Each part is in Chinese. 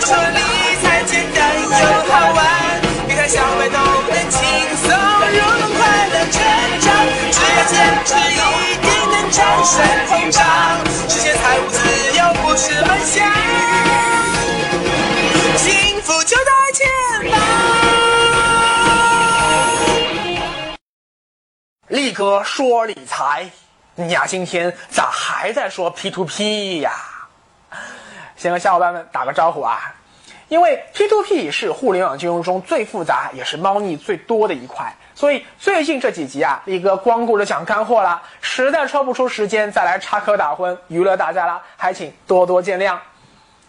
说理财简单又好玩，理财小白都能轻松入门，快乐成长，只要坚持一定能战胜通胀，实现财务自由不是梦想，幸福就在前方。力哥说理财，你呀今天咋还在说 P to P 呀？先和小伙伴们打个招呼啊！因为 P to P 是互联网金融中最复杂也是猫腻最多的一块，所以最近这几集啊，力哥光顾着讲干货了，实在抽不出时间再来插科打诨娱乐大家了，还请多多见谅。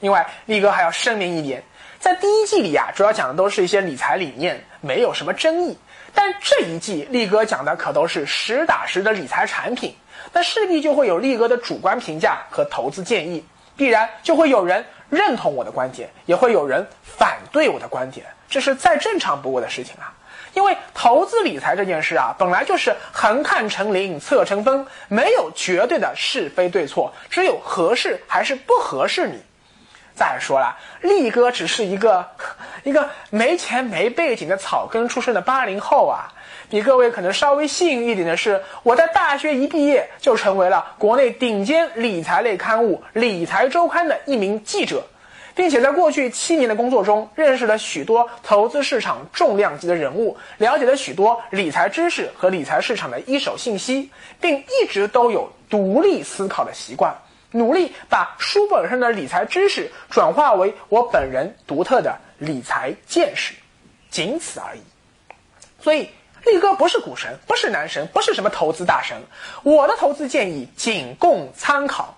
另外，力哥还要声明一点，在第一季里啊，主要讲的都是一些理财理念，没有什么争议。但这一季力哥讲的可都是实打实的理财产品，那势必就会有力哥的主观评价和投资建议，必然就会有人认同我的观点，也会有人反对我的观点，这是再正常不过的事情啊。因为投资理财这件事啊，本来就是横看成岭侧成峰，没有绝对的是非对错，只有合适还是不合适你。再说了，力哥只是一个 一个没钱没背景的草根出身的八零后啊，比各位可能稍微幸运一点的是，我在大学一毕业就成为了国内顶尖理财类刊物《理财周刊》的一名记者，并且在过去七年的工作中，认识了许多投资市场重量级的人物，了解了许多理财知识和理财市场的一手信息，并一直都有独立思考的习惯。努力把书本上的理财知识转化为我本人独特的理财见识，仅此而已。所以，力哥不是股神，不是男神，不是什么投资大神。我的投资建议仅供参考，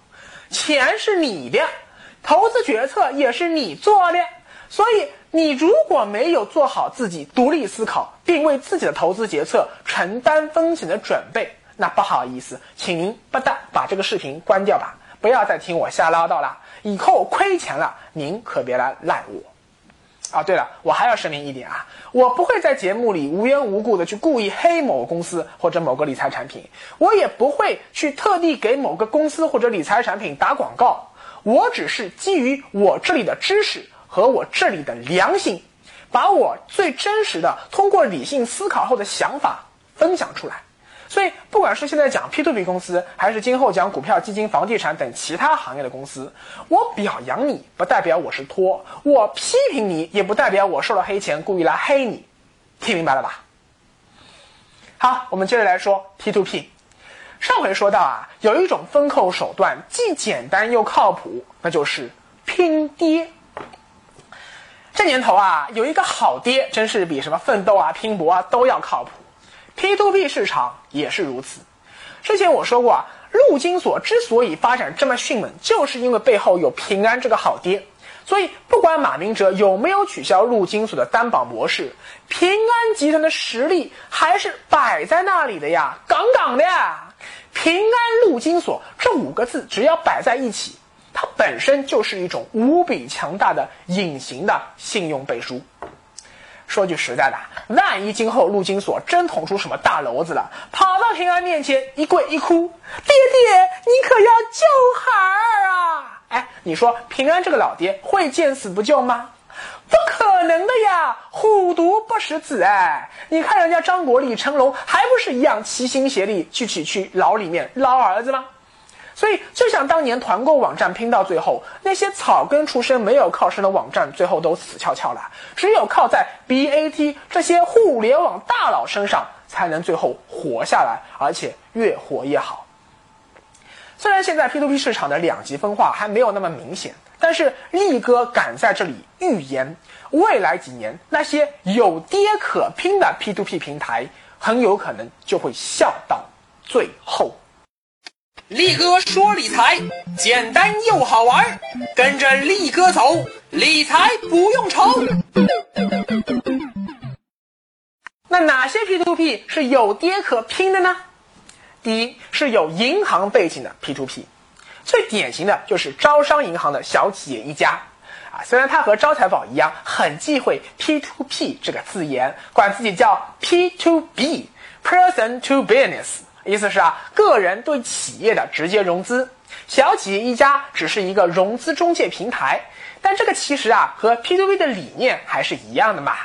钱是你的，投资决策也是你做的。所以，你如果没有做好自己独立思考，并为自己的投资决策承担风险的准备，那不好意思，请您不但把这个视频关掉吧。不要再听我瞎唠叨了，以后亏钱了，您可别来赖我。啊，对了，我还要声明一点啊，我不会在节目里无缘无故的去故意黑某公司或者某个理财产品，我也不会去特地给某个公司或者理财产品打广告，我只是基于我这里的知识和我这里的良心，把我最真实的通过理性思考后的想法分享出来。所以，不管是现在讲 P to P 公司，还是今后讲股票、基金、房地产等其他行业的公司，我表扬你，不代表我是托；我批评你，也不代表我收了黑钱故意来黑你。听明白了吧？好，我们接着来说 P to P。上回说到啊，有一种风控手段既简单又靠谱，那就是拼爹。这年头啊，有一个好爹，真是比什么奋斗啊、拼搏啊都要靠谱。P to P 市场也是如此。之前我说过啊，陆金所之所以发展这么迅猛，就是因为背后有平安这个好爹。所以，不管马明哲有没有取消陆金所的担保模式，平安集团的实力还是摆在那里的呀，杠杠的呀。平安陆金所这五个字，只要摆在一起，它本身就是一种无比强大的隐形的信用背书。说句实在的，万一今后陆金所真捅出什么大娄子了，跑到平安面前一跪一哭，爹爹，你可要救孩儿啊！哎，你说平安这个老爹会见死不救吗？不可能的呀，虎毒不食子哎！你看人家张国立、成龙，还不是一样齐心协力去去去牢里面捞儿子吗？所以，就像当年团购网站拼到最后，那些草根出身、没有靠山的网站，最后都死翘翘了。只有靠在 BAT 这些互联网大佬身上，才能最后活下来，而且越活越好。虽然现在 P2P 市场的两极分化还没有那么明显，但是力哥敢在这里预言，未来几年那些有爹可拼的 P2P 平台，很有可能就会笑到最后。力哥说理财简单又好玩，跟着力哥走，理财不用愁。那哪些 P2P 是有爹可拼的呢？第一是有银行背景的 P2P，最典型的就是招商银行的小企业一家啊。虽然它和招财宝一样，很忌讳 P2P 这个字眼，管自己叫 P2B，Person to Business。意思是啊，个人对企业的直接融资，小企业一家只是一个融资中介平台。但这个其实啊和 P2P 的理念还是一样的嘛，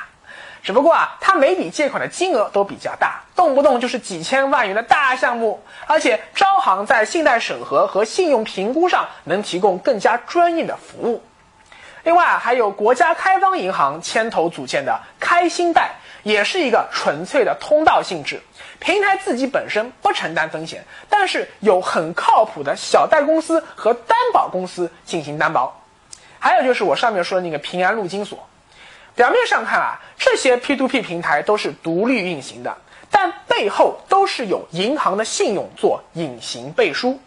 只不过啊它每笔借款的金额都比较大，动不动就是几千万元的大项目，而且招行在信贷审核和信用评估上能提供更加专业的服务。另外还有国家开发银行牵头组建的开心贷，也是一个纯粹的通道性质。平台自己本身不承担风险，但是有很靠谱的小贷公司和担保公司进行担保。还有就是我上面说的那个平安陆金所，表面上看啊，这些 P2P 平台都是独立运行的，但背后都是有银行的信用做隐形背书。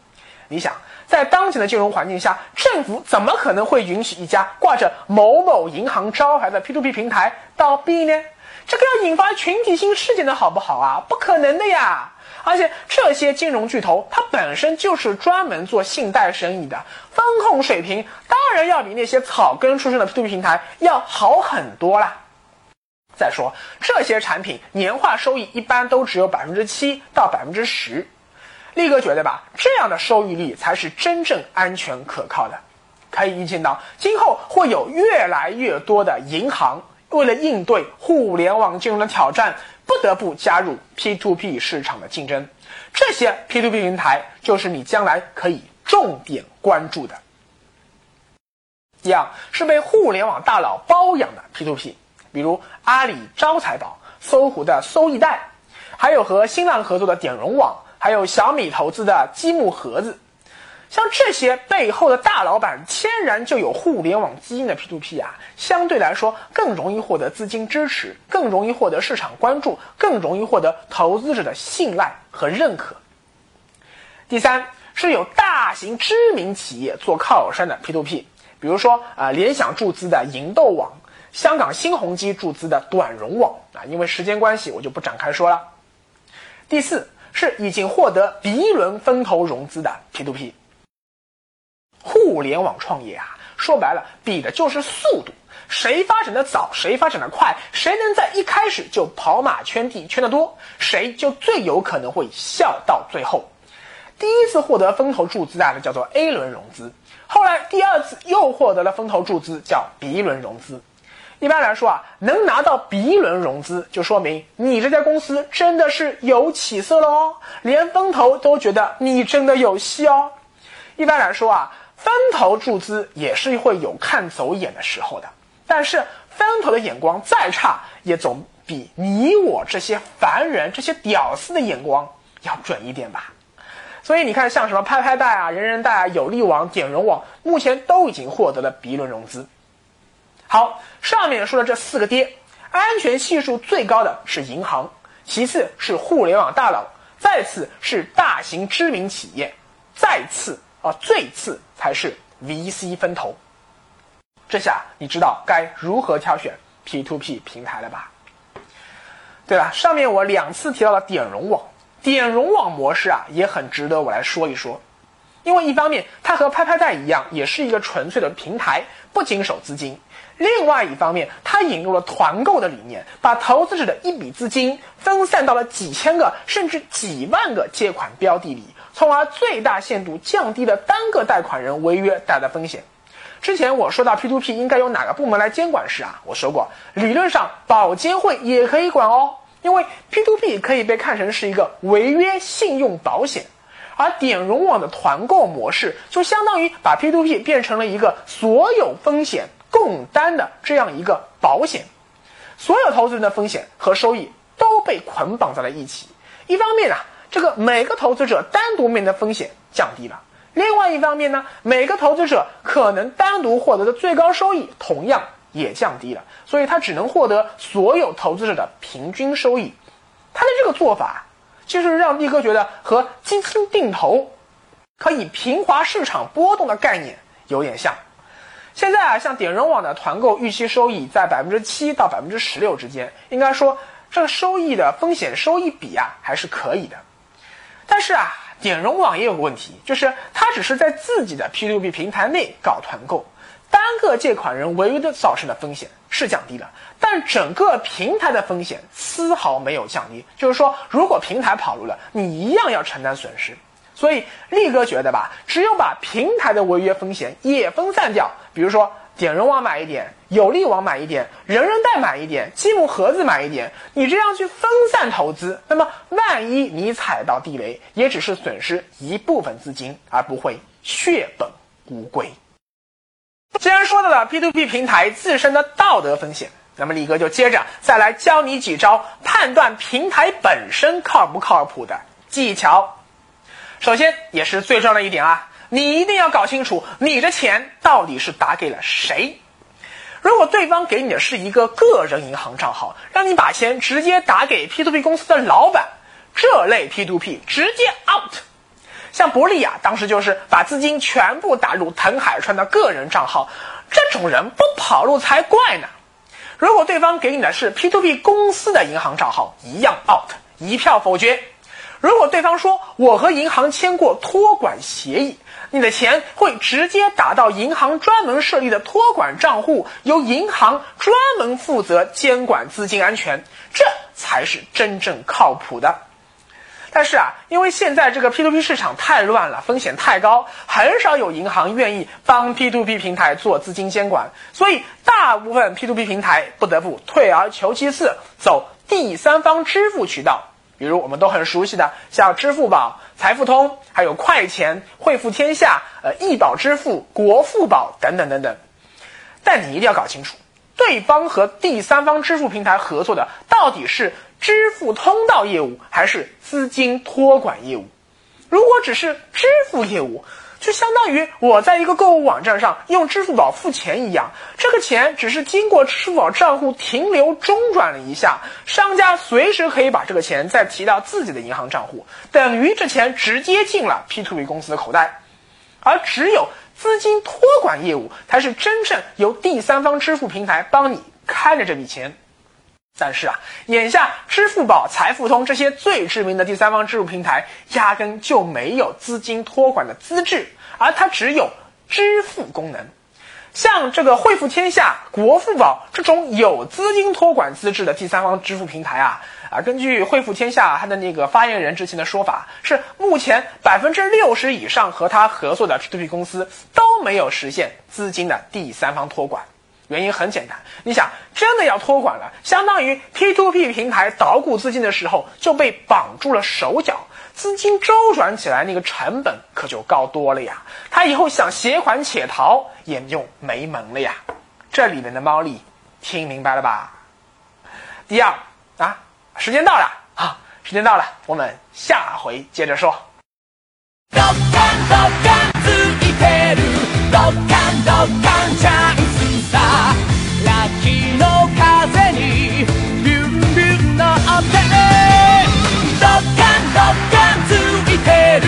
你想，在当前的金融环境下，政府怎么可能会允许一家挂着某某银行招牌的 P2P 平台倒闭呢？这个要引发群体性事件的好不好啊？不可能的呀！而且这些金融巨头，它本身就是专门做信贷生意的，风控水平当然要比那些草根出身的 P2P 平台要好很多啦。再说，这些产品年化收益一般都只有百分之七到百分之十，力哥觉得吧，这样的收益率才是真正安全可靠的。可以预见到，今后会有越来越多的银行。为了应对互联网金融的挑战，不得不加入 P2P 市场的竞争。这些 P2P 平台就是你将来可以重点关注的。第二是被互联网大佬包养的 P2P，比如阿里招财宝、搜狐的搜易贷，还有和新浪合作的点融网，还有小米投资的积木盒子。像这些背后的大老板，天然就有互联网基因的 P2P 啊，相对来说更容易获得资金支持，更容易获得市场关注，更容易获得投资者的信赖和认可。第三是有大型知名企业做靠山的 P2P，比如说啊，联想注资的银豆网，香港新鸿基注资的短融网啊，因为时间关系，我就不展开说了。第四是已经获得 B 轮风投融资的 P2P。互联网创业啊，说白了比的就是速度，谁发展的早，谁发展的快，谁能在一开始就跑马圈地圈得多，谁就最有可能会笑到最后。第一次获得风投注资的叫做 A 轮融资，后来第二次又获得了风投注资，叫 B 轮融资。一般来说啊，能拿到 B 轮融资，就说明你这家公司真的是有起色了哦，连风投都觉得你真的有戏哦。一般来说啊。分投注资也是会有看走眼的时候的，但是分投的眼光再差，也总比你我这些凡人、这些屌丝的眼光要准一点吧。所以你看，像什么拍拍贷啊、人人贷啊、有利网、点融网，目前都已经获得了 B 轮融资。好，上面说的这四个跌，安全系数最高的是银行，其次是互联网大佬，再次是大型知名企业，再次。啊，最次才是 VC 分投，这下你知道该如何挑选 P2P 平台了吧？对了，上面我两次提到了点融网，点融网模式啊也很值得我来说一说，因为一方面它和拍拍贷一样，也是一个纯粹的平台，不经手资金；另外一方面，它引入了团购的理念，把投资者的一笔资金分散到了几千个甚至几万个借款标的里。从而最大限度降低了单个贷款人违约带来的风险。之前我说到 P2P 应该由哪个部门来监管时啊，我说过，理论上保监会也可以管哦，因为 P2P 可以被看成是一个违约信用保险，而点融网的团购模式就相当于把 P2P 变成了一个所有风险共担的这样一个保险，所有投资人的风险和收益都被捆绑在了一起。一方面啊。这个每个投资者单独面临风险降低了，另外一方面呢，每个投资者可能单独获得的最高收益同样也降低了，所以他只能获得所有投资者的平均收益。他的这个做法，就是让力哥觉得和基金定投可以平滑市场波动的概念有点像。现在啊，像点融网的团购预期收益在百分之七到百分之十六之间，应该说这个收益的风险收益比啊还是可以的。但是啊，点融网也有个问题，就是它只是在自己的 P2P 平台内搞团购，单个借款人违约的造成的风险是降低了，但整个平台的风险丝毫没有降低。就是说，如果平台跑路了，你一样要承担损失。所以力哥觉得吧，只有把平台的违约风险也分散掉，比如说点人网买一点，有利网买一点，人人贷买一点，积木盒子买一点，你这样去分散投资，那么万一你踩到地雷，也只是损失一部分资金，而不会血本无归。既然说到了 P2P 平台自身的道德风险，那么李哥就接着再来教你几招判断平台本身靠不靠谱的技巧。首先，也是最重要的一点啊。你一定要搞清楚，你的钱到底是打给了谁。如果对方给你的是一个个人银行账号，让你把钱直接打给 P2P 公司的老板，这类 P2P 直接 out。像伯利亚当时就是把资金全部打入滕海川的个人账号，这种人不跑路才怪呢。如果对方给你的是 P2P 公司的银行账号，一样 out，一票否决。如果对方说我和银行签过托管协议。你的钱会直接打到银行专门设立的托管账户，由银行专门负责监管资金安全，这才是真正靠谱的。但是啊，因为现在这个 P2P 市场太乱了，风险太高，很少有银行愿意帮 P2P 平台做资金监管，所以大部分 P2P 平台不得不退而求其次，走第三方支付渠道。比如我们都很熟悉的，像支付宝、财付通，还有快钱、汇付天下、呃易宝支付、国付宝等等等等。但你一定要搞清楚，对方和第三方支付平台合作的到底是支付通道业务，还是资金托管业务？如果只是支付业务，就相当于我在一个购物网站上用支付宝付钱一样，这个钱只是经过支付宝账户停留中转了一下，商家随时可以把这个钱再提到自己的银行账户，等于这钱直接进了 P to P 公司的口袋。而只有资金托管业务才是真正由第三方支付平台帮你开着这笔钱。但是啊，眼下支付宝、财付通这些最知名的第三方支付平台，压根就没有资金托管的资质，而它只有支付功能。像这个汇付天下、国付宝这种有资金托管资质的第三方支付平台啊，啊，根据汇付天下它的那个发言人之前的说法，是目前百分之六十以上和他合作的 P2P 公司都没有实现资金的第三方托管。原因很简单，你想真的要托管了，相当于 P2P 平台捣鼓资金的时候就被绑住了手脚，资金周转起来那个成本可就高多了呀。他以后想携款潜逃也就没门了呀。这里面的猫腻听明白了吧？第二啊，时间到了啊，时间到了，我们下回接着说。の風にビュンビュン乗ってドッカンドッカンついてる。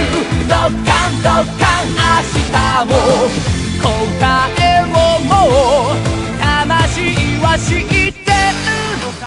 ドッカンドッカン明日も。答えをもう。魂は死。